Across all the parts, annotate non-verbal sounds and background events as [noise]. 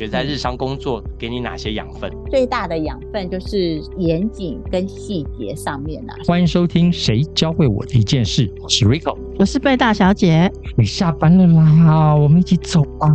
觉得在日常工作给你哪些养分？最大的养分就是严谨跟细节上面啊。欢迎收听《谁教会我的一件事》，我是 Rico，我是贝大小姐。你下班了啦，我们一起走吧。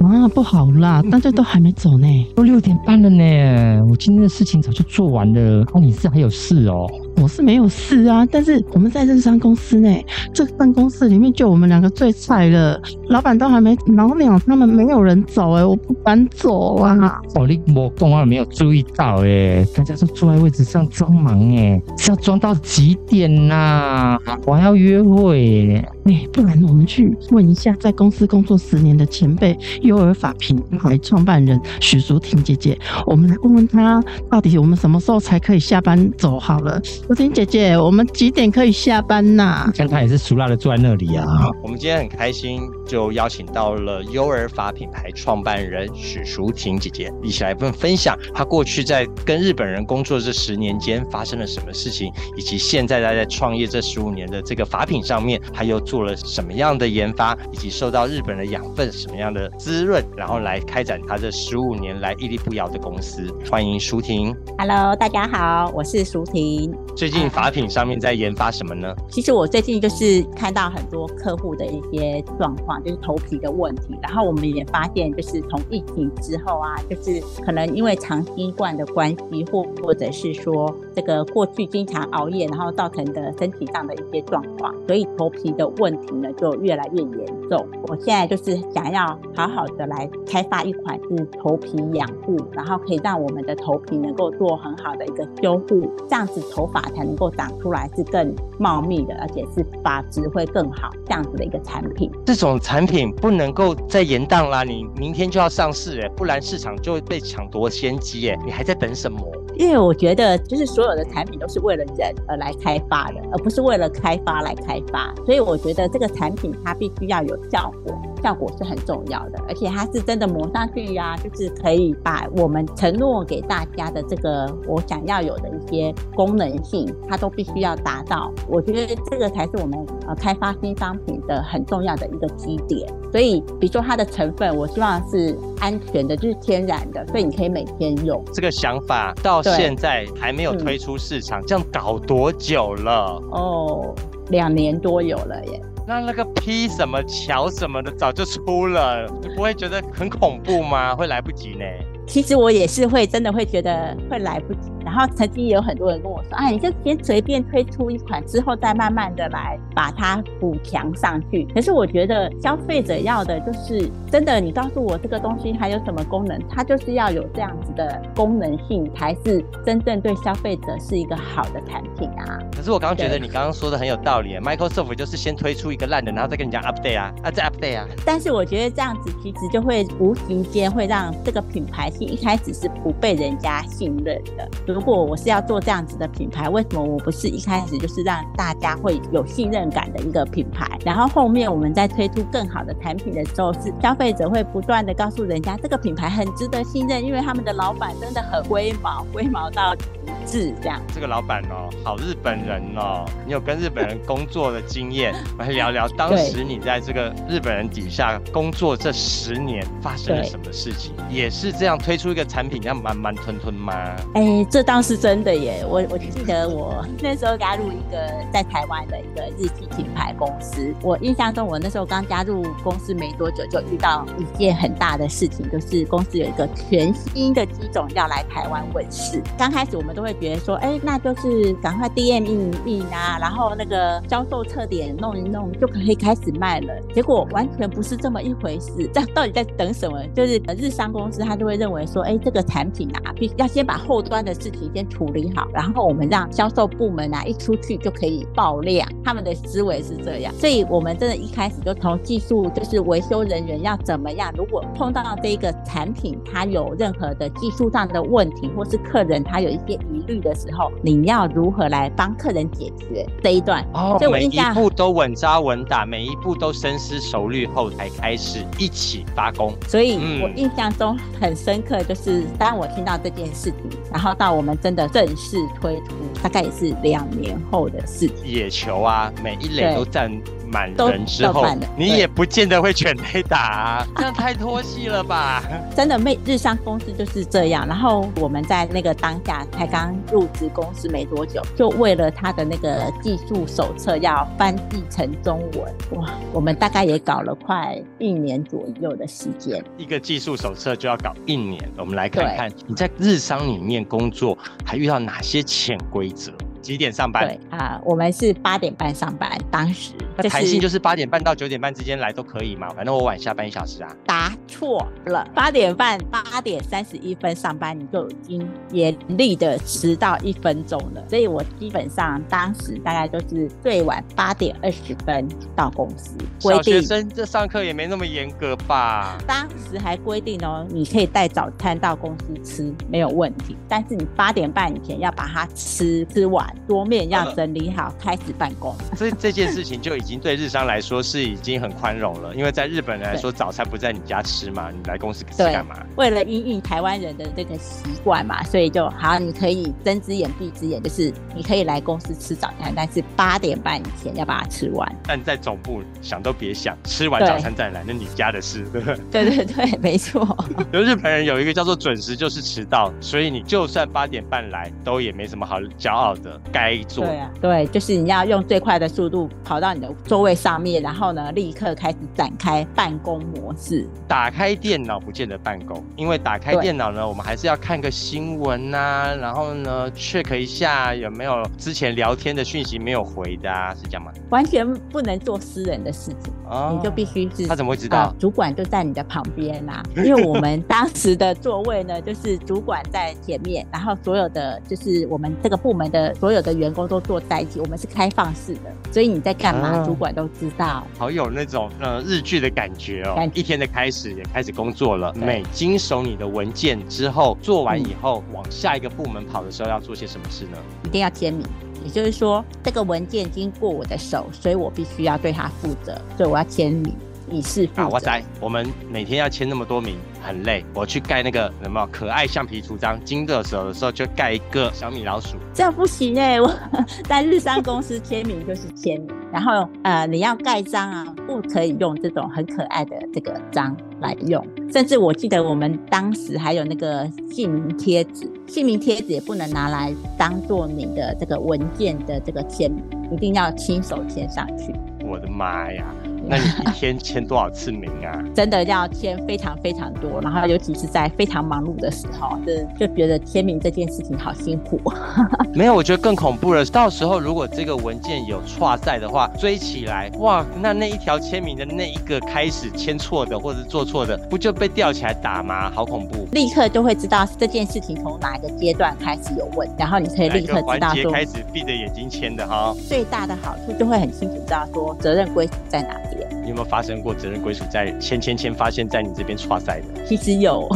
啊，不好啦，大家都还没走呢，都六点半了呢。我今天的事情早就做完了，哦，你是还有事哦？我是没有事啊，但是我们在日商公司呢，这办公室里面就我们两个最菜了，老板都还没，老鸟他们没有人走哎，我不敢走啊。哦，你我公安没有注意到哎，大家都坐在位置上装忙哎，是要装到几点呐？我还要约会哎，不然我们去问一下在公司工作十年的前辈。幼儿法品牌创办人许淑婷姐姐，我们来问问她，到底我们什么时候才可以下班走？好了，淑婷姐姐，我们几点可以下班呐？像她也是熟辣的坐在那里啊。我们今天很开心，就邀请到了优儿法品牌创办人许淑婷姐姐，一起来分分享她过去在跟日本人工作这十年间发生了什么事情，以及现在她在创业这十五年的这个法品上面，她又做了什么样的研发，以及受到日本的养分，什么样的。滋润，然后来开展她这十五年来屹立不摇的公司。欢迎舒婷。Hello，大家好，我是舒婷。最近法品上面在研发什么呢？其实我最近就是看到很多客户的一些状况，就是头皮的问题。然后我们也发现，就是从疫情之后啊，就是可能因为长新冠的关系，或或者是说这个过去经常熬夜，然后造成的身体上的一些状况，所以头皮的问题呢就越来越严重。我现在就是想要好好。的来开发一款是头皮养护，然后可以让我们的头皮能够做很好的一个修护，这样子头发才能够长出来是更茂密的，而且是发质会更好，这样子的一个产品。这种产品不能够再延宕啦，你明天就要上市哎，不然市场就会被抢夺先机哎，你还在等什么？因为我觉得就是所有的产品都是为了人而来开发的，而不是为了开发来开发，所以我觉得这个产品它必须要有效果。效果是很重要的，而且它是真的抹上去呀，就是可以把我们承诺给大家的这个我想要有的一些功能性，它都必须要达到。我觉得这个才是我们呃开发新商品的很重要的一个基点。所以，比如说它的成分，我希望是安全的，就是天然的，所以你可以每天用。这个想法到现在还没有推出市场，这样搞多久了？哦，两年多有了耶。那那个 P 什么桥什么的早就出了，你不会觉得很恐怖吗？会来不及呢？其实我也是会真的会觉得会来不及。然后曾经也有很多人跟我说：“哎，你就先随便推出一款，之后再慢慢的来把它补强上去。”可是我觉得消费者要的就是真的，你告诉我这个东西还有什么功能，它就是要有这样子的功能性，才是真正对消费者是一个好的产品啊。可是我刚刚觉得你刚刚说的很有道理，Microsoft 就是先推出一个烂的，然后再跟你讲 update 啊，啊再 update 啊。但是我觉得这样子其实就会无形间会让这个品牌性一开始是不被人家信任的。如果我是要做这样子的品牌，为什么我不是一开始就是让大家会有信任感的一个品牌？然后后面我们在推出更好的产品的时候，是消费者会不断的告诉人家这个品牌很值得信任，因为他们的老板真的很龟毛，龟毛到极致这样。这个老板哦，好日本人哦，你有跟日本人工作的经验，[laughs] 来聊聊当时你在这个日本人底下工作这十年发生了什么事情？也是这样推出一个产品要慢慢吞吞吗？哎，这倒是。真的耶，我我记得我那时候加入一个在台湾的一个日系品牌公司。我印象中，我那时候刚加入公司没多久，就遇到一件很大的事情，就是公司有一个全新的机种要来台湾问世。刚开始我们都会觉得说，哎，那就是赶快 DM 印印啊，然后那个销售测点弄一弄就可以开始卖了。结果完全不是这么一回事。这到底在等什么？就是日商公司他就会认为说，哎，这个产品啊，必须要先把后端的事情先。处理好，然后我们让销售部门啊一出去就可以爆量，他们的思维是这样，所以我们真的一开始就从技术，就是维修人员要怎么样，如果碰到这个产品它有任何的技术上的问题，或是客人他有一些疑虑的时候，你要如何来帮客人解决这一段？哦，所以每一步都稳扎稳打，每一步都深思熟虑后才开始一起发功。所以我印象中很深刻，就是当我听到这件事情，然后到我们真的。正式推出，大概也是两年后的事情。野球啊，每一垒都站。满人之后你也不见得会全垒打、啊，[laughs] 这样太拖戏了吧？真的，每日商公司就是这样。然后我们在那个当下才刚入职公司没多久，就为了他的那个技术手册要翻译成中文，哇，我们大概也搞了快一年左右的时间。一个技术手册就要搞一年，我们来看看你在日商里面工作还遇到哪些潜规则？几点上班对？啊、我们是八点半上班，当时那弹性就是八点半到九点半之间来都可以嘛，反正我晚下班一小时啊。答错了，八点半八点三十一分上班，你就已经严厉的迟到一分钟了。所以我基本上当时大概就是最晚八点二十分到公司，规小学生这上课也没那么严格吧？当时还规定哦，你可以带早餐到公司吃，没有问题。但是你八点半以前要把它吃吃完，桌面要整理好，开始办公。所以这件事情就已经对日商来说是已经很宽容了，因为在日本人来说，早餐不在你家吃嘛，你来公司吃干嘛？为了因应台湾人的这个习惯嘛，所以就好，你可以睁只眼闭只眼，就是你可以来公司吃早餐，但是八点半以前要把它吃完。但在总部想都别想，吃完早餐再来，那你家的事，对 [laughs] 不对？对对对，没错。有日本人有一个叫做准时就是迟到，所以你就算八点半来，都也没什么好骄傲的，该做。对啊，对，就是你要用最快的速度跑到你的座位上面，然后呢，立刻开始展开办公模式。打开电脑不见得办公，因为打开电脑呢，我们还是要看个新闻呐、然后呢 check 一下有没有之前聊天的讯息没有回的啊，是这样吗？完全不能做私人的事情，哦你就必须是他怎么会知道啊？主管就在你的旁边啦、因为我们当时的座位呢，就是主管在前面，然后所有的就是我们这个部门的所有的员工都坐在一起，我们是开放式的，所以你在干嘛，啊主管都知道。好有那种呃日剧的感觉哦一天的开始也开始工作了，每经手你的文件之后，做完以后、往下一个部门跑的时候要做些什么事呢？一定要签名。也就是说，这个文件经过我的手，所以我必须要对它负责，所以我要签名，以示负责。啊，哇塞，我们每天要签那么多名，很累。我去盖那个什么可爱橡皮图章，经的手的时候就盖一个小米老鼠。这样不行哎、我 [laughs] 在日商公司签名就是签名，然后呃，你要盖章啊，不可以用这种很可爱的这个章来用。甚至我记得我们当时还有那个姓名贴纸，姓名贴纸也不能拿来当做你的这个文件的这个签，一定要亲手签上去。我的妈呀！那你一天签多少次名啊？[laughs] 真的要签非常非常多，然后尤其是在非常忙碌的时候，就就觉得签名这件事情好辛苦。[laughs] 没有，我觉得更恐怖了。到时候如果这个文件有错在的话，追起来，哇，那那一条签名的那一个开始签错的或者是做错的，不就被吊起来打吗？好恐怖！立刻就会知道这件事情从哪一个阶段开始有问，然后你可以立刻知道说节开始闭着眼睛签的哈？最大的好处，就会很清楚知道说责任归属在哪边。你有没有发生过责任归属在签签签发现在你这边错赛的？其实有，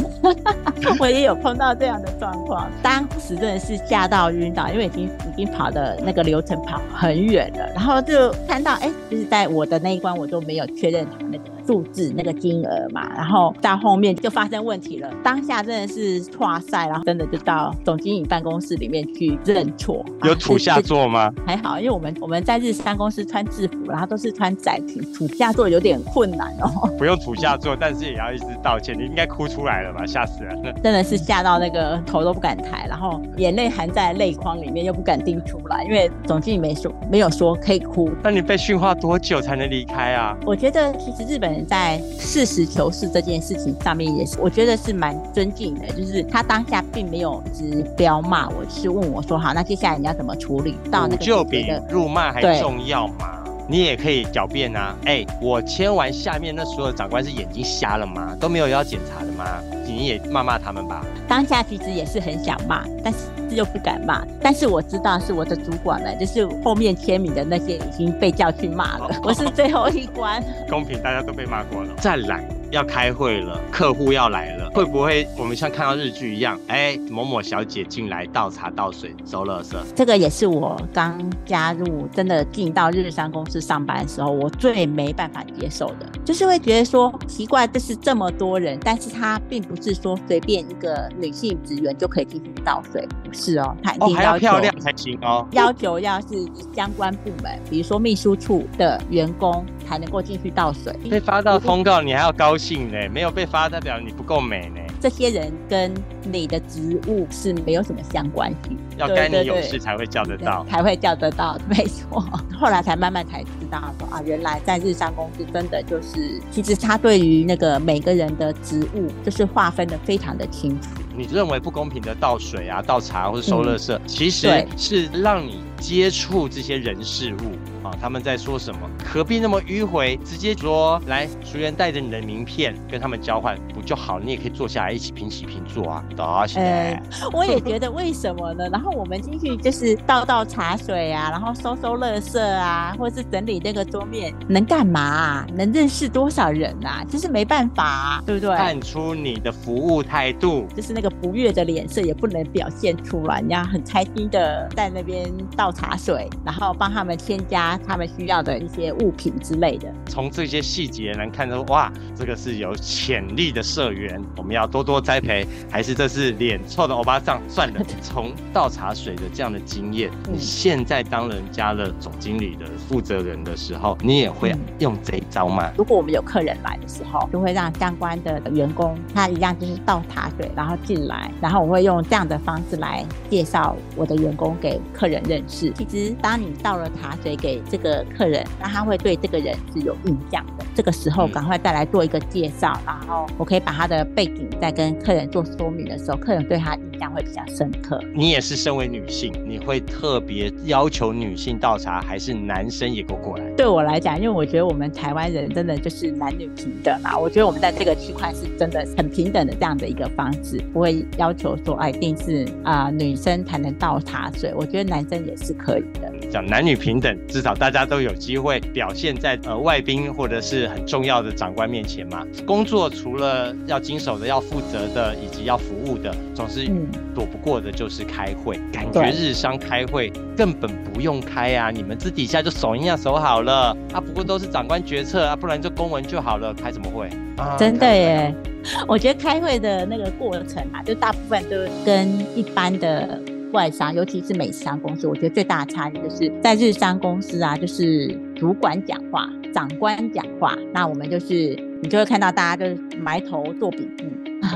[laughs] 我也有碰到这样的状况，当时真的是吓到晕倒，因为已经已经跑的那个流程跑很远了，然后就看到哎，就是在我的那一关我都没有确认他那个数字那个金额嘛，然后到后面就发生问题了，当下真的是错赛，然后真的就到总经理办公室里面去认错，有啊土下这座吗？还好，因为我们我们在日商公司穿制服，然后都是穿窄裙，土下座有点困难哦，不用土下座，但是也要一直道歉。你应该哭出来了吧？吓死人了！真的是吓到那个头都不敢抬，然后眼泪含在泪眶里面，又不敢滴出来，因为总经理没说没有说可以哭。那你被训话多久才能离开啊？我觉得其实日本人在实事求是这件事情上面也是，我觉得是蛮尊敬的，就是他当下并没有直标骂我，是问我说好，那接下来你要怎么处理？到那个补救比辱骂还重要嘛？你也可以狡辩啊！哎、我签完，下面那所有长官是眼睛瞎了吗？都没有要检查的吗？你也骂骂他们吧。当下其实也是很想骂，但是又不敢骂。但是我知道是我的主管们，就是后面签名的那些已经被叫去骂了，我是最后一关。[laughs] 公平，大家都被骂过了。再来，要开会了，客户要来了，会不会我们像看到日剧一样，哎，某某小姐进来倒茶倒水收垃圾？这个也是我刚加入，真的进到日商公司上班的时候，我最没办法接受的，就是会觉得说奇怪，这是这么多人，但是他并不是说随便一个女性职员就可以进去倒水，不是哦，他一哦，定要要漂亮才行哦。要求要是相关部门，比如说秘书处的员工才能够进去倒水。被发到通告，你还要高兴呢，没有被发代表你不够美呢，这些人跟你的职务是没有什么相关性，要对该你有事才会叫得到。才会叫得到，没错。[laughs] 后来才慢慢才知道说啊，原来在日商公司真的就是，其实他对于那个每个人的职务就是划分的非常的清楚。你认为不公平的倒水啊、倒茶或者收垃圾，其实是让你接触这些人事物啊，他们在说什么，何必那么迂回？直接说来，熟人带着你的名片跟他们交换不就好？你也可以坐下来一起平起平坐啊，多谢。呃我也觉得为什么呢？然后我们进去就是倒倒茶水啊，然后收收垃圾啊，或者是整理那个桌面，能干嘛、啊？能认识多少人啊？就是没办法、啊，对不对？看出你的服务态度。就是那个不悦的脸色也不能表现出来，人家很开心的在那边倒茶水，然后帮他们添加他们需要的一些物品之类的。从这些细节能看出，哇，这个是有潜力的社员，我们要多多栽培，还是这是脸臭的欧巴桑？算了，[laughs] 从倒茶水的这样的经验，嗯你现在当人家的总经理的负责人的时候，你也会嗯用这一招吗？如果我们有客人来的时候，就会让相关的员工他一样就是倒茶水，然后进来，然后我会用这样的方式来介绍我的员工给客人认识。其实当你倒了茶水给这个客人，那他会对这个人是有印象的。这个时候嗯赶快再来做一个介绍，然后我可以把他的背景再跟客人做说明的时候，客人对他印象会比较深刻。你也是身为女性，你会特别要求女性倒茶，还是男生也给我过来？对我来讲，因为我觉得我们台湾人真的就是男女平等啦，我觉得我们在这个区块是真的很平等的这样的一个方式，不会要求说哎一定是啊、女生才能倒茶水，我觉得男生也是可以的。讲男女平等，至少大家都有机会表现在呃外宾或者是很重要的长官面前嘛。工作除了要经手的、要负责的以及要服务的，总是嗯躲不过的就是开会。感觉日商开会根本不用开啊，你们私底下就手一下手好了啊，不过都是长官决策啊，不然就公文就好了，开什么会？啊真的耶，我觉得开会的那个过程啊，就大部分都跟一般的外商，尤其是美商公司，我觉得最大的差异就是在日商公司啊，就是主管讲话，长官讲话，那我们就是你就会看到大家就是埋头做笔记。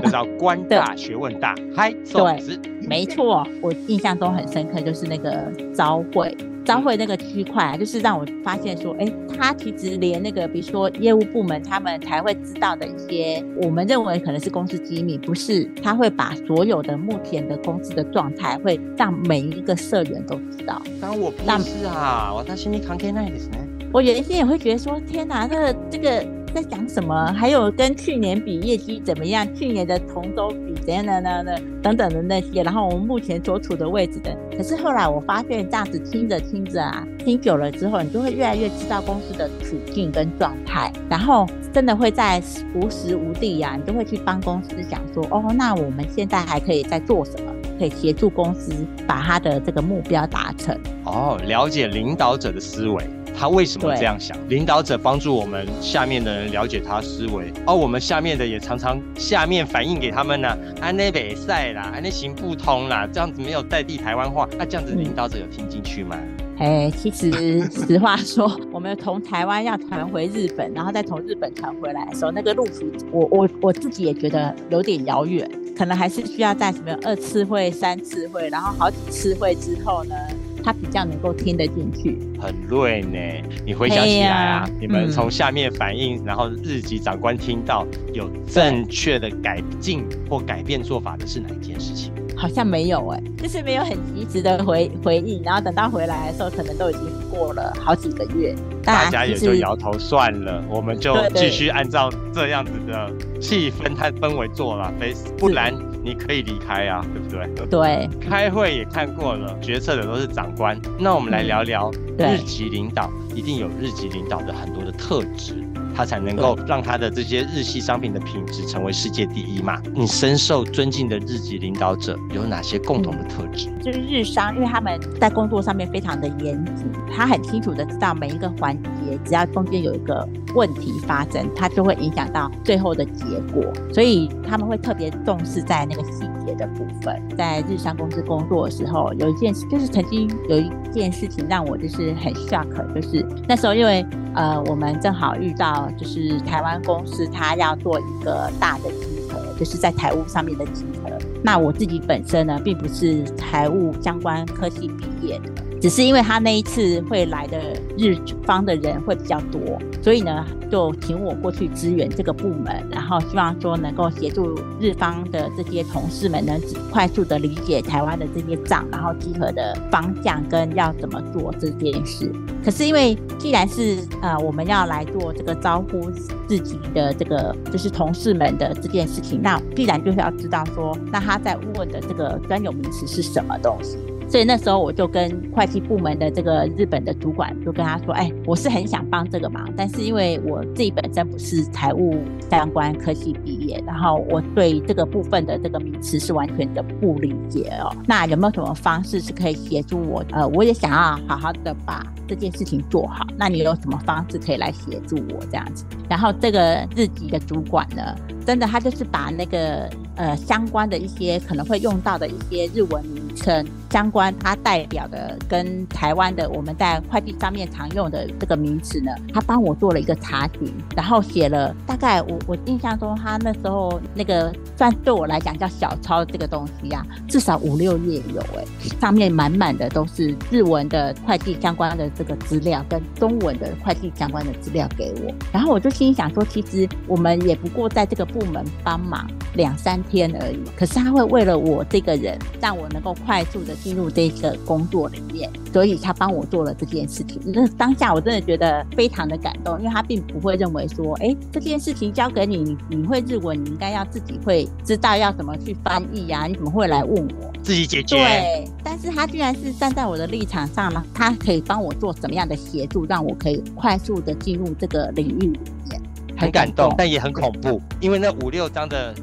知道官大 [laughs] 学问大，嗨，送子。没错，我印象中很深刻，就是那个招会。招会那个区块啊，就是让我发现说，哎，他其实连那个，比如说业务部门他们才会知道的一些，我们认为可能是公司机密，不是，他会把所有的目前的公司的状态，会让每一个社员都知道。当我不那是啊，我心里関係ないですね。我原先也会觉得说，天哪，这个这个 在讲什么？还有跟去年比业绩怎么样？去年的同周比怎样的呢？等等的那些，然后我们目前所处的位置的。可是后来我发现，这样子听着听着啊，听久了之后，你就会越来越知道公司的处境跟状态，然后真的会在无时无地呀、你就会去帮公司想说，哦，那我们现在还可以在做什么？可以协助公司把他的这个目标达成。哦，了解领导者的思维，他为什么对。这样想？领导者帮助我们下面的人了解他思维，而、我们下面的也常常下面反映给他们呢，安内北赛啦，安内行不通啦，这样子没有在地台湾话，那这样子嗯领导者有听进去吗？哎，其实实话说，[laughs] 我们从台湾要传回日本，然后再从日本传回来的时候，那个路途，我我我自己也觉得有点遥远，可能还是需要在什么二次会、三次会，然后好几次会之后呢，他比较能够听得进去。很累呢。你回想起来啊，你们嗯从下面反映，然后日籍长官听到有正确的改进或改变做法的是哪一件事情？好像没有哎、就是没有很及时的回回应，然后等到回来的时候，可能都已经过了好几个月。大家也就摇头算了，我们就继续按照这样子的气氛和氛围做了，非不然你可以离开啊，对不对？对开会也看过了，决策的都是长官。那我们来聊聊对日籍领导，一定有日籍领导的很多的特质。他才能够让它的这些日系商品的品质成为世界第一嘛。你深受尊敬的日籍领导者有哪些共同的特质？就是日商，因为他们在工作上面非常的严谨，他很清楚的知道每一个环节，只要中间有一个问题发生，它就会影响到最后的结果，所以他们会特别重视在那个细节的部分。在日商公司工作的时候，有一件事，就是曾经有一件事情让我就是很 shock，就是那时候因为呃我们正好遇到就是台湾公司它要做一个大的集合，就是在财务上面的集合。那我自己本身呢，并不是财务相关科系毕业的，只是因为他那一次会来的日方的人会比较多，所以呢，就请我过去支援这个部门，然后希望说能够协助日方的这些同事们能快速的理解台湾的这些账，然后集合的方向跟要怎么做这件事。可是因为既然是呃我们要来做这个招呼自己的这个就是同事们的这件事情，那必然就是要知道说，那他在问的这个专有名词是什么东西。所以那时候我就跟会计部门的这个日本的主管就跟他说：“哎，我是很想帮这个忙，但是因为我自己本身不是财务相关科系毕业，然后我对这个部分的这个名词是完全的不理解哦。那有没有什么方式是可以协助我？呃，我也想要好好的把这件事情做好。那你有什么方式可以来协助我这样子？然后这个日籍的主管呢，真的他就是把那个呃相关的一些可能会用到的一些日文名称。”相关，它代表的跟台湾的我们在会计上面常用的这个名词呢，他帮我做了一个查询，然后写了大概我我印象中他那时候那个算对我来讲叫小抄这个东西啊，至少五六页有哎，上面满满的都是日文的会计相关的这个资料跟中文的会计相关的资料给我，然后我就心想说，其实我们也不过在这个部门帮忙两三天而已，可是他会为了我这个人，让我能够快速的。进入这个工作里面，所以他帮我做了这件事情。那当下我真的觉得非常的感动，因为他并不会认为说，哎，这件事情交给你，你你会日文，你应该要自己会知道要怎么去翻译呀？你怎么会来问我？自己解决。对，但是他居然是站在我的立场上呢，他可以帮我做什么样的协助，让我可以快速的进入这个领域里面。很感动，但也很恐怖，因为那五六张的。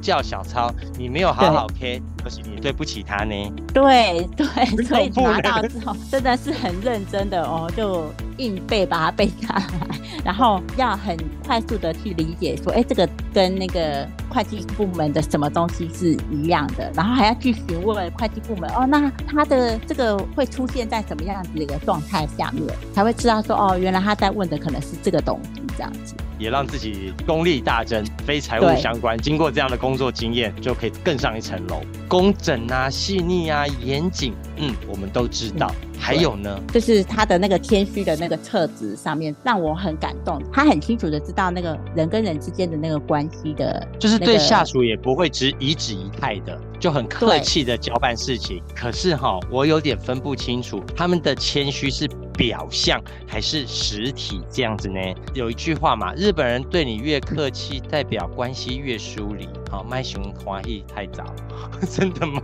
叫小抄，你没有好好 K，可是你对不起他呢。对对，所以拿到之后真的是很认真的哦，[laughs] 就硬背把它背下来，[laughs] 然后要很快速的去理解说，哎，这个跟那个会计部门的什么东西是一样的，然后还要去询问会计部门哦，那他的这个会出现在什么样子的一个状态下面，才会知道说，哦，原来他在问的可能是这个东西这样子。也让自己功力大增，非财务相关。经过这样的工作经验，就可以更上一层楼。工整啊，细腻啊，严谨，嗯，我们都知道。还有呢，就是他的那个谦虚的那个特质上面，让我很感动。他很清楚的知道那个人跟人之间的那个关系的，就是对下属也不会只以指以态的，就很客气的交办事情。可是哈，我有点分不清楚他们的谦虚是表象还是实体这样子呢？有一句话嘛，日本人对你越客气，代表关系越疏离。好，麦熊华裔太早，[laughs] 真的吗？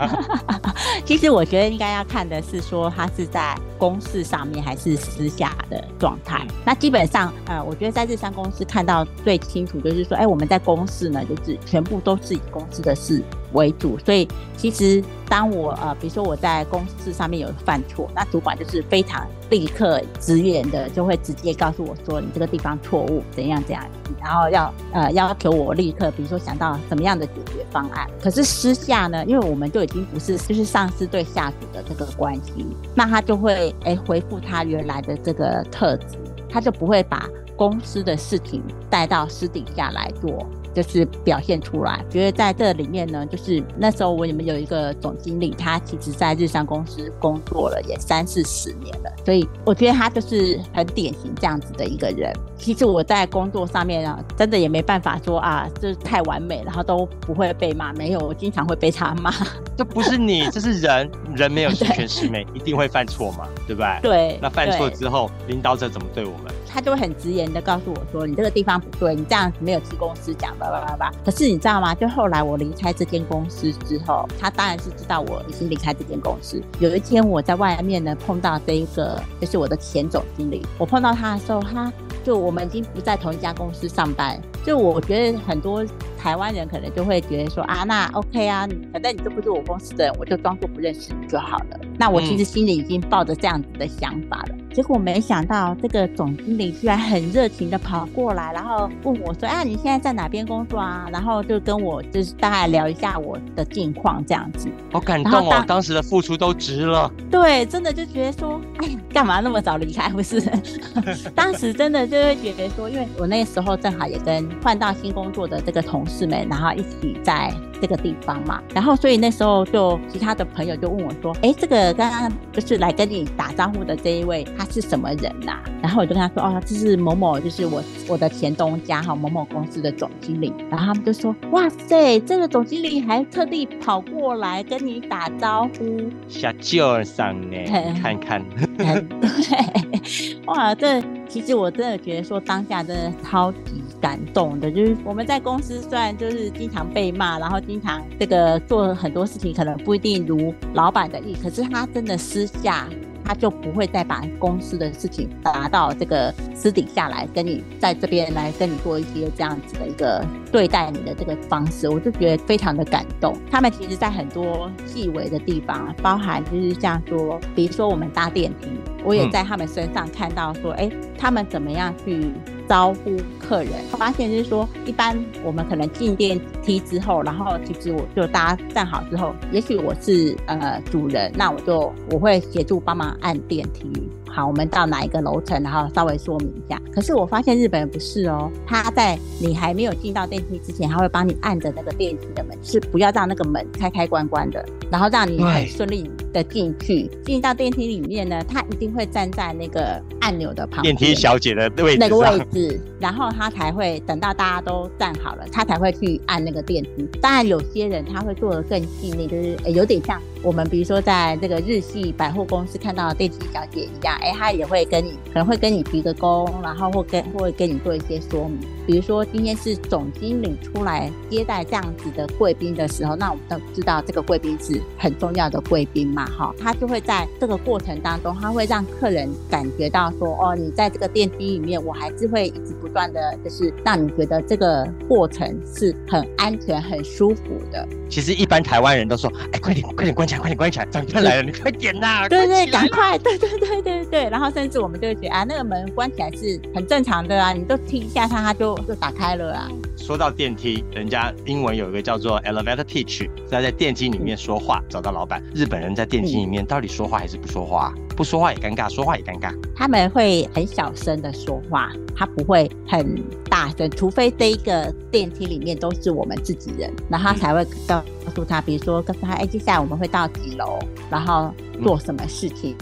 [laughs] 其实我觉得应该要看的是说他是在公事上面还是私下的状态。那基本上，呃，我觉得在日商公司看到最清楚就是说，哎，我们在公事呢，就是全部都是以公司的事为主。所以其实当我呃，比如说我在公司上面有犯错，那主管就是非常立刻直言的，就会直接告诉我说，你这个地方错误，怎样怎样，然后要呃要求我立刻，比如说想到什么样。的解决方案，可是私下呢，因为我们就已经不是就是上司对下属的这个关系，那他就会哎回复他原来的这个特质，他就不会把公司的事情带到私底下来做。就是表现出来，觉得在这里面呢，就是那时候我你们有一个总经理，他其实在日商公司工作了也三四十年了，所以我觉得他就是很典型这样子的一个人。其实我在工作上面啊，真的也没办法说啊，就是太完美，然后都不会被骂。[laughs] 没有，我经常会被他骂。这不是你，这是人，人没有十全十美，一定会犯错嘛，对不对？对。那犯错之后，领导者怎么对我们？他就会很直言的告诉我说：“你这个地方不对，你这样子没有去公司讲，叭叭叭叭。”可是你知道吗？就后来我离开这间公司之后，他当然是知道我已经离开这间公司。有一天我在外面呢碰到这一个，就是我的前总经理。我碰到他的时候，他就我们已经不在同一家公司上班，就我觉得很多台湾人可能就会觉得说啊，那 OK 啊，反正你都不是我公司的人，我就装作不认识你就好了。那我其实心里已经抱着这样子的想法了。结果没想到，这个总经理居然很热情的跑过来，然后问我说：“啊，你现在在哪边工作啊？”然后就跟我就是大概聊一下我的近况这样子。好感动哦，当时的付出都值了。对，真的就觉得说，哎呀，干嘛那么早离开？不是，[laughs] 当时真的就会觉得说，因为我那时候正好也跟换到新工作的这个同事们，然后一起在。这个地方嘛，然后所以那时候就其他的朋友就问我说：“哎，这个刚刚就是来跟你打招呼的这一位，他是什么人呐？”然后我就跟他说：“哦，这是某某，就是我我的前东家哈某某公司的总经理。”然后他们就说：“哇塞，这个总经理还特地跑过来跟你打招呼，小舅上呢，看看。[laughs] ” [laughs] 对，哇，这其实我真的觉得说当下真的超级。感动的，就是我们在公司虽然就是经常被骂，然后经常这个做很多事情可能不一定如老板的意，可是他真的私下他就不会再把公司的事情拿到这个私底下来跟你在这边来跟你做一些这样子的一个对待你的这个方式，我就觉得非常的感动。他们其实在很多细微的地方，包含就是像说，比如说我们搭电梯，我也在他们身上看到说，哎，他们怎么样去。招呼客人，发现就是说，一般我们可能进电梯之后，然后其实我就大家站好之后，也许我是呃主人，那我就我会协助帮忙按电梯。好，我们到哪一个楼层，然后稍微说明一下。可是我发现日本人不是哦，他在你还没有进到电梯之前，他会帮你按着那个电梯的门，是不要让那个门开开关关的，然后让你很顺利的进去。进到电梯里面呢，他一定会站在那个按钮的旁边，电梯小姐的位置那个位置，然后他才会等到大家都站好了，他才会去按那个电梯。当然，有些人他会做的更细腻，就是有点像。我们比如说在这个日系百货公司看到的电梯小姐一样，哎，她也会跟你可能会跟你鞠个躬，然后或跟会跟你做一些说明。比如说今天是总经理出来接待这样子的贵宾的时候，那我们都知道这个贵宾是很重要的贵宾嘛，哈，他就会在这个过程当中，他会让客人感觉到说，哦，你在这个电梯里面，我还是会一直不断的就是让你觉得这个过程是很安全、很舒服的。其实一般台湾人都说，哎，快点，快点关起来，快点关起来，长官来了，你快点呐！对对，赶快，对对对对对。然后甚至我们就会觉得，啊，那个门关起来是很正常的啊，你都踢一下它，它就就打开了啊。说到电梯，人家英文有一个叫做 elevator pitch，在在电梯里面说话找到老板。日本人在电梯里面到底说话还是不说话？不说话也尴尬，说话也尴尬。他们会很小声的说话，他不会很大声，除非这一个电梯里面都是我们自己人，然后他才会告诉他，比如说告诉他，哎，接下来我们会到几楼，然后做什么事情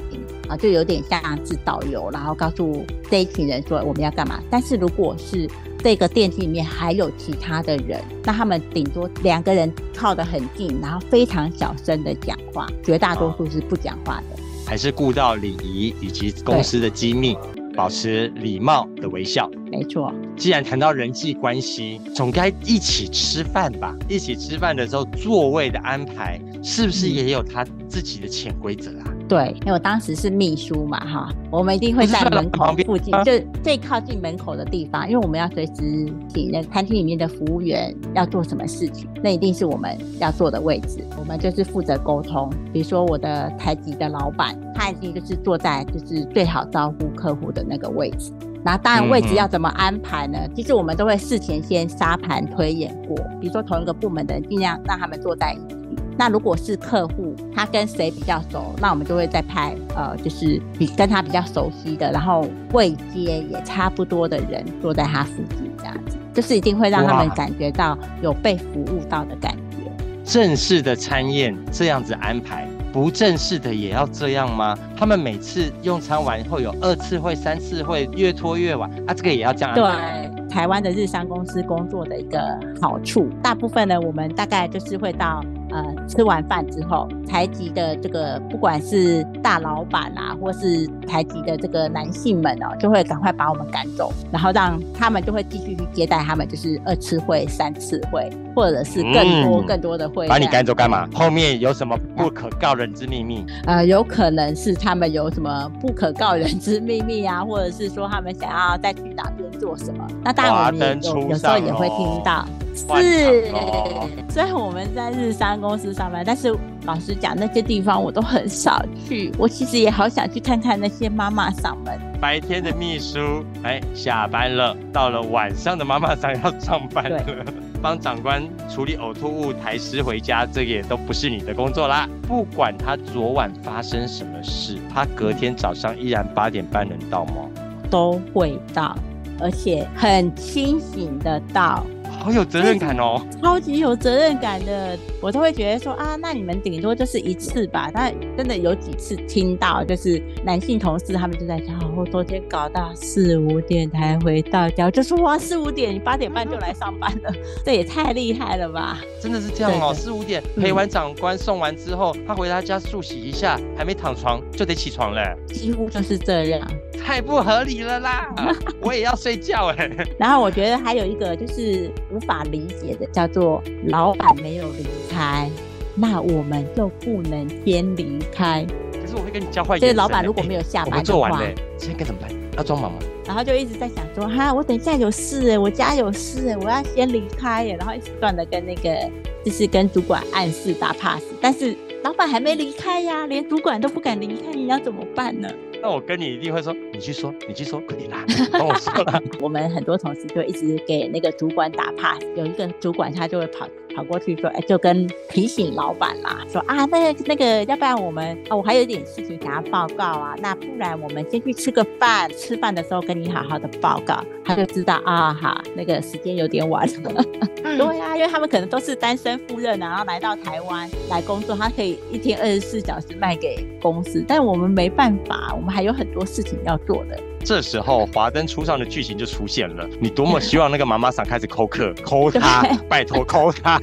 啊，就有点像是导游，然后告诉这一群人说我们要干嘛。但是如果是这个电梯里面还有其他的人，那他们顶多两个人靠得很近，然后非常小声的讲话，绝大多数是不讲话的。还是顾到礼仪以及公司的机密，保持礼貌的微笑。没错。既然谈到人际关系，总该一起吃饭吧？一起吃饭的时候，座位的安排是不是也有他自己的潜规则啊？对，因为我当时是秘书嘛，哈，我们一定会在门口 [laughs] 附近，就最靠近门口的地方，因为我们要随时请那餐厅里面的服务员要做什么事情，那一定是我们要坐的位置。我们就是负责沟通，比如说我的台籍的老板，他一定就是坐在就是最好招呼客户的那个位置。那当然位置要怎么安排呢？其实我们都会事前先沙盘推演过，比如说同一个部门的人，尽量让他们坐在一起。那如果是客户，他跟谁比较熟，那我们就会再派呃，就是比跟他比较熟悉的，然后位阶也差不多的人坐在他附近，这样子，就是一定会让他们感觉到有被服务到的感觉。正式的餐宴这样子安排，不正式的也要这样吗？他们每次用餐完后有二次会、三次会，越拖越晚，啊，这个也要这样安排。对。台湾的日商公司工作的一个好处，大部分呢，我们大概就是会到呃吃完饭之后，台籍的这个不管是大老板啊，或是台籍的这个男性们哦，就会赶快把我们赶走，然后让他们就会继续去接待他们，就是二次会、三次会，或者是更多、嗯更多的会。把你赶走干嘛？后面有什么不可告人之秘密？呃，有可能是他们有什么不可告人之秘密啊，或者是说他们想要再去哪边做什么。那当然我们有有时候也会听哦到，换是。虽然我们在日商公司上班，但是老实讲，那些地方我都很少去。我其实也好想去看看那些妈妈上们。白天的秘书，哎，下班了，到了晚上的妈妈桑要上班了，帮长官处理呕吐物抬尸回家，这个也都不是你的工作啦。不管他昨晚发生什么事，他隔天早上依然八点半能到吗？都会到，而且很清醒的到，好有责任感哦。超级有责任感的。我都会觉得说啊，那你们顶多就是一次吧。但真的有几次听到，就是男性同事他们就在讲，哦我昨天搞到四五点才回到家，就说哇，四五点你八点半就来上班了，[laughs] 这也太厉害了吧！真的是这样哦，四五点嗯陪完长官送完之后，他回他家漱洗一下，还没躺床就得起床了，几乎就是这样。太不合理了啦！[laughs] 我也要睡觉哎。[laughs] 然后我觉得还有一个就是无法理解的，叫做老板没有离开，那我们就不能先离开。可是我会跟你交换。就是老板如果没有下班的话，做完了欸，现在该怎么办？要装忙吗？然后就一直在想说，哈，我等一下有事哎，我家有事哎，我要先离开哎，然后一直不断的跟那个就是跟主管暗示打 pass，但是老板还没离开呀，连主管都不敢离开，你要怎么办呢？那我跟你一定会说，你去说，你去说，快点啦，[laughs] 帮我说啦。[laughs] 我们很多同事就一直给那个主管打 pass，有一个主管他就会跑跑过去说，哎，就跟提醒老板啦，说啊，那个那个，要不然我们啊，我还有一点事情想要报告啊，那不然我们先去吃个饭，吃饭的时候跟你好好的报告，他就知道啊哈，那个时间有点晚了。对呀、因为他们可能都是单身赴任啊，然后来到台湾来工作，他可以一天二十四小时卖给公司，但我们没办法，我们还有很多事情要做的。这时候华灯初上的剧情就出现了，你多么希望那个妈妈桑开始扣客，[laughs] 扣他，拜托扣他。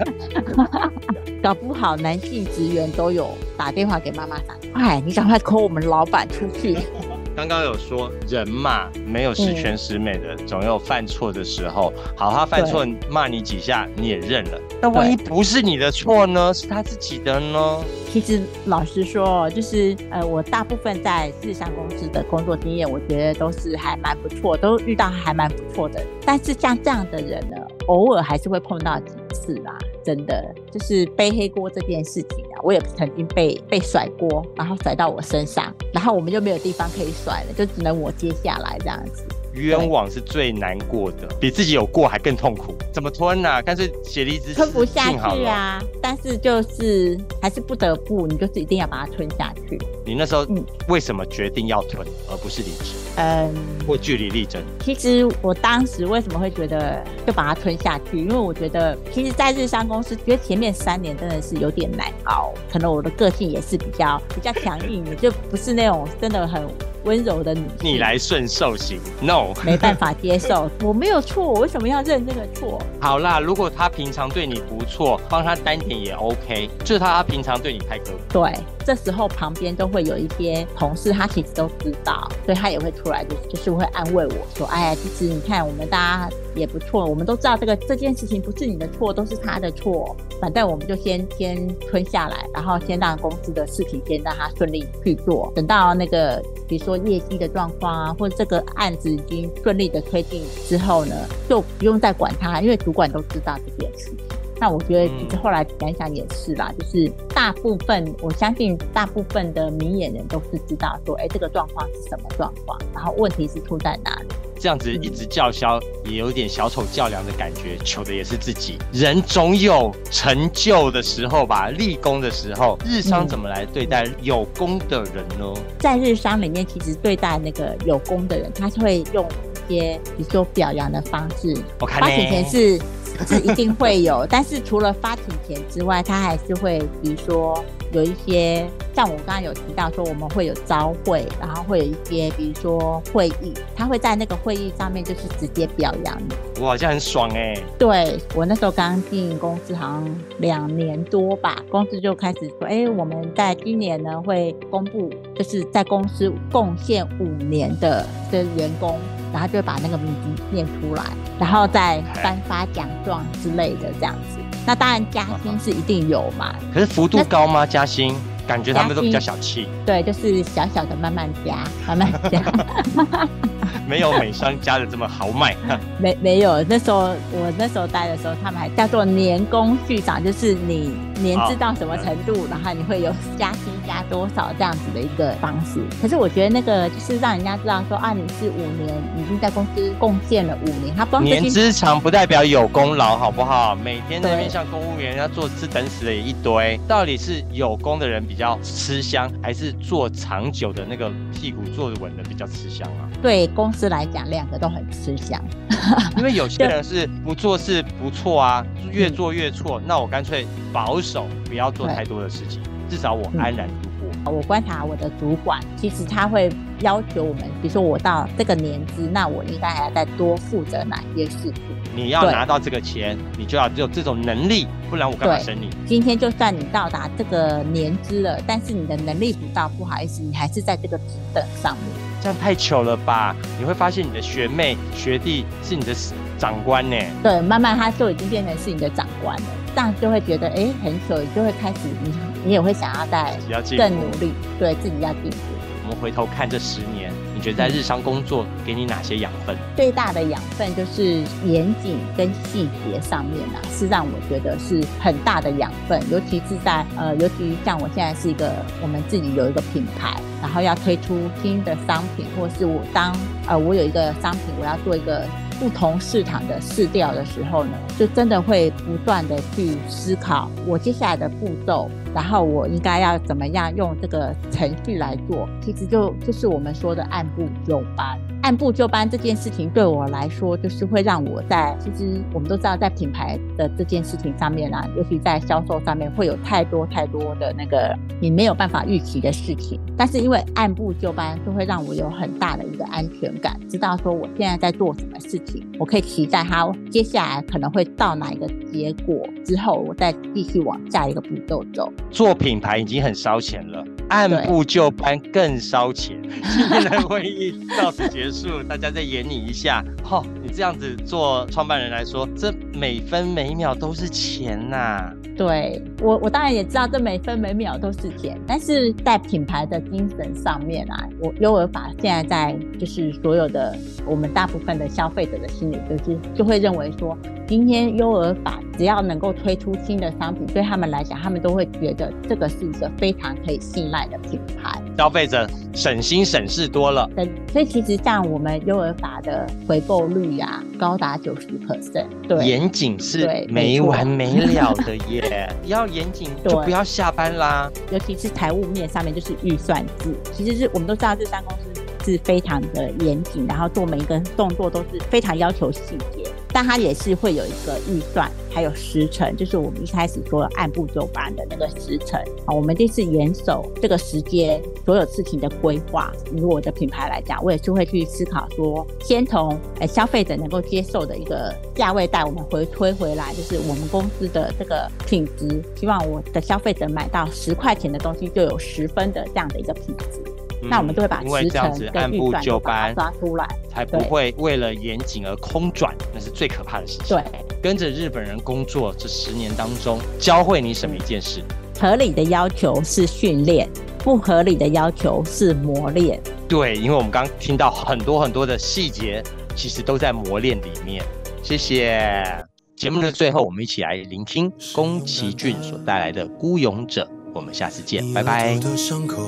[laughs] 搞不好男性职员都有打电话给妈妈打，哎，你赶快 call 我们老板出去。[laughs] 刚刚有说人嘛，没有十全十美的，总有犯错的时候。好，他犯错骂你几下，你也认了。那万一不是你的错呢？是他自己的呢？其实老实说，就是呃，我大部分在日商公司的工作经验，我觉得都是还蛮不错，都遇到还蛮不错的。但是像这样的人呢，偶尔还是会碰到几次啦。真的就是背黑锅这件事情啊，我也曾经被被甩锅，然后甩到我身上，然后我们就没有地方可以甩了，就只能我接下来这样子。冤枉是最难过的，比自己有过还更痛苦。怎么吞啊？干脆写离职吞不下。去啊，但是就是还是不得不，你就是一定要把它吞下去。你那时候嗯为什么决定要吞，而不是离职嗯，或据理力争？其实我当时为什么会觉得就把它吞下去？因为我觉得，其实，在日商公司，觉得前面三年真的是有点难熬。可能我的个性也是比较比较强硬的，就不是那种真的很温柔的女性。逆来顺受型，no。没办法接受，[laughs] 我没有错，我为什么要认这个错？好啦，如果他平常对你不错，帮他单点也 OK，就是他平常对你太苛。对，这时候旁边都会有一些同事，他其实都知道，所以他也会出来，就是就是会安慰我说：“哎呀，其实你看我们大家也不错，我们都知道这个这件事情不是你的错，都是他的错。反正我们就先先吞下来，然后先让公司的事情先让他顺利去做。等到那个比如说业绩的状况啊，或者这个案子已经顺利的推进之后呢，就不用再管他，因为主管都知道这件事。”那我觉得后来想想也是啦，就是大部分我相信大部分的明眼人都是知道说，哎，这个状况是什么状况，然后问题是出在哪里。这样子一直叫嚣，也有点小丑较量的感觉，求的也是自己。人总有成就的时候吧，立功的时候。日商怎么来对待有功的人呢？在日商里面，其实对待那个有功的人，他是会用一些比如说表扬的方式。我看呢，花钱钱是是一定会有，但是除了发请钱之外，他还是会，比如说有一些，像我刚刚有提到说，我们会有招会，然后会有一些，比如说会议，他会在那个会议上面就是直接表扬你。哇，这样很爽哎、对我那时候刚经营公司，好像两年多吧，公司就开始说，哎、我们在今年呢会公布，就是在公司贡献五年的的员工，然后就把那个名字念出来，然后再颁发奖状之类的这样子。那当然加薪是一定有嘛，可是幅度高吗？加薪？感觉他们都比较小气，对，就是小小的慢慢加，慢慢加。[laughs] 没有美商加的这么豪迈。[laughs] 没没有，那时候我那时候待的时候，他们还叫做年工序长，就是你年资到什么程度，然后你会有加薪加多少这样子的一个方式。可是我觉得那个就是让人家知道说啊，你是五年已经在公司贡献了五年，他光这年件资长不代表有功劳，好不好？每天在那边像公务员，要做吃等死的也一堆。到底是有功的人比较吃香，还是做长久的那个屁股坐稳的比较吃香啊？对公司来讲，两个都很吃香。[laughs] 因为有些人是不做事不错啊，越做越错，那我干脆保守，不要做太多的事情，至少我安然度过。我观察我的主管，其实他会要求我们，比如说我到这个年资，那我应该还要再多负责哪些事情。你要拿到这个钱，你就要有这种能力，不然我干嘛对生你？今天就算你到达这个年资了，但是你的能力不到，不好意思，你还是在这个职等上面。这样太糗了吧？你会发现你的学妹、学弟是你的长官呢。对，慢慢他就已经变成是你的长官了，这样就会觉得哎很糗，就会开始你你也会想要再只要进步更努力，对自己要进步。我们回头看这十年，你觉得在日常工作给你哪些养分？最大的养分就是严谨跟细节上面啊，是让我觉得是很大的养分，尤其是在呃，尤其像我现在是一个我们自己有一个品牌，然后要推出新的商品，或是我当呃我有一个商品，我要做一个不同市场的试调的时候呢，就真的会不断的去思考我接下来的步骤，然后我应该要怎么样用这个程序来做。其实就就是我们说的按部就班。按部就班这件事情对我来说，就是会让我在其实我们都知道，在品牌的这件事情上面啊，尤其在销售上面，会有太多太多的那个你没有办法预期的事情。但是因为按部就班，就会让我有很大的一个安全感，知道说我现在在做什么事情，我可以期待它接下来可能会到哪一个结果之后，我再继续往下一个步骤走。做品牌已经很烧钱了，按部就班更烧钱。[laughs] 今天的会议到此结束，大家再演你一下。哈、你这样子做创办人来说，这每分每秒都是钱呐、对我，我当然也知道这每分每秒都是钱，但是在品牌的精神上面啊，我优尔法现在在就是所有的我们大部分的消费者的心里，就是就会认为说，今天优尔法只要能够推出新的商品，对他们来讲，他们都会觉得这个是一个非常可以信赖的品牌。消费者省心省事多了。对，所以其实像我们优尔法的回购率啊，高达九十 percent。对，严谨是对没完没了的耶，要严谨就不要下班啦。尤其是财务面上面，就是预算制。其实是我们都知道，这三公司是非常的严谨，然后做每一个动作都是非常要求细节，但它也是会有一个预算，还有时程，就是我们一开始说按部就班的那个时程啊，我们这次严守这个时间，所有事情的规划。以我的品牌来讲，我也是会去思考说，先从呃消费者能够接受的一个价位带我们回推回来，就是我们公司的这个品质，希望我的消费者买到十块钱的东西就有十分的这样的一个品质。那我们就会把嗯因为时这样子程跟预按部就班，抓出来。才不会为了严谨而空转，那是最可怕的事情。对，跟着日本人工作这十年当中，教会你什么一件事？合理的要求是训练，不合理的要求是磨练。对，因为我们刚刚听到很多很多的细节，其实都在磨练里面。谢谢。节目的最后，我们一起来聆听宫崎骏所带来的《孤勇者》。我们下次见，拜拜你。的伤口，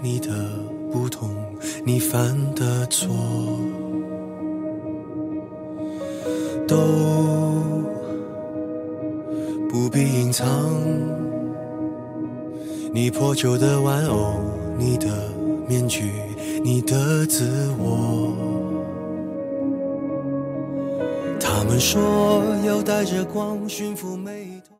你的不同，你犯的错，都不必隐藏。你破旧的玩偶，你的面具，你的自我，他们说要带着光驯服每一头。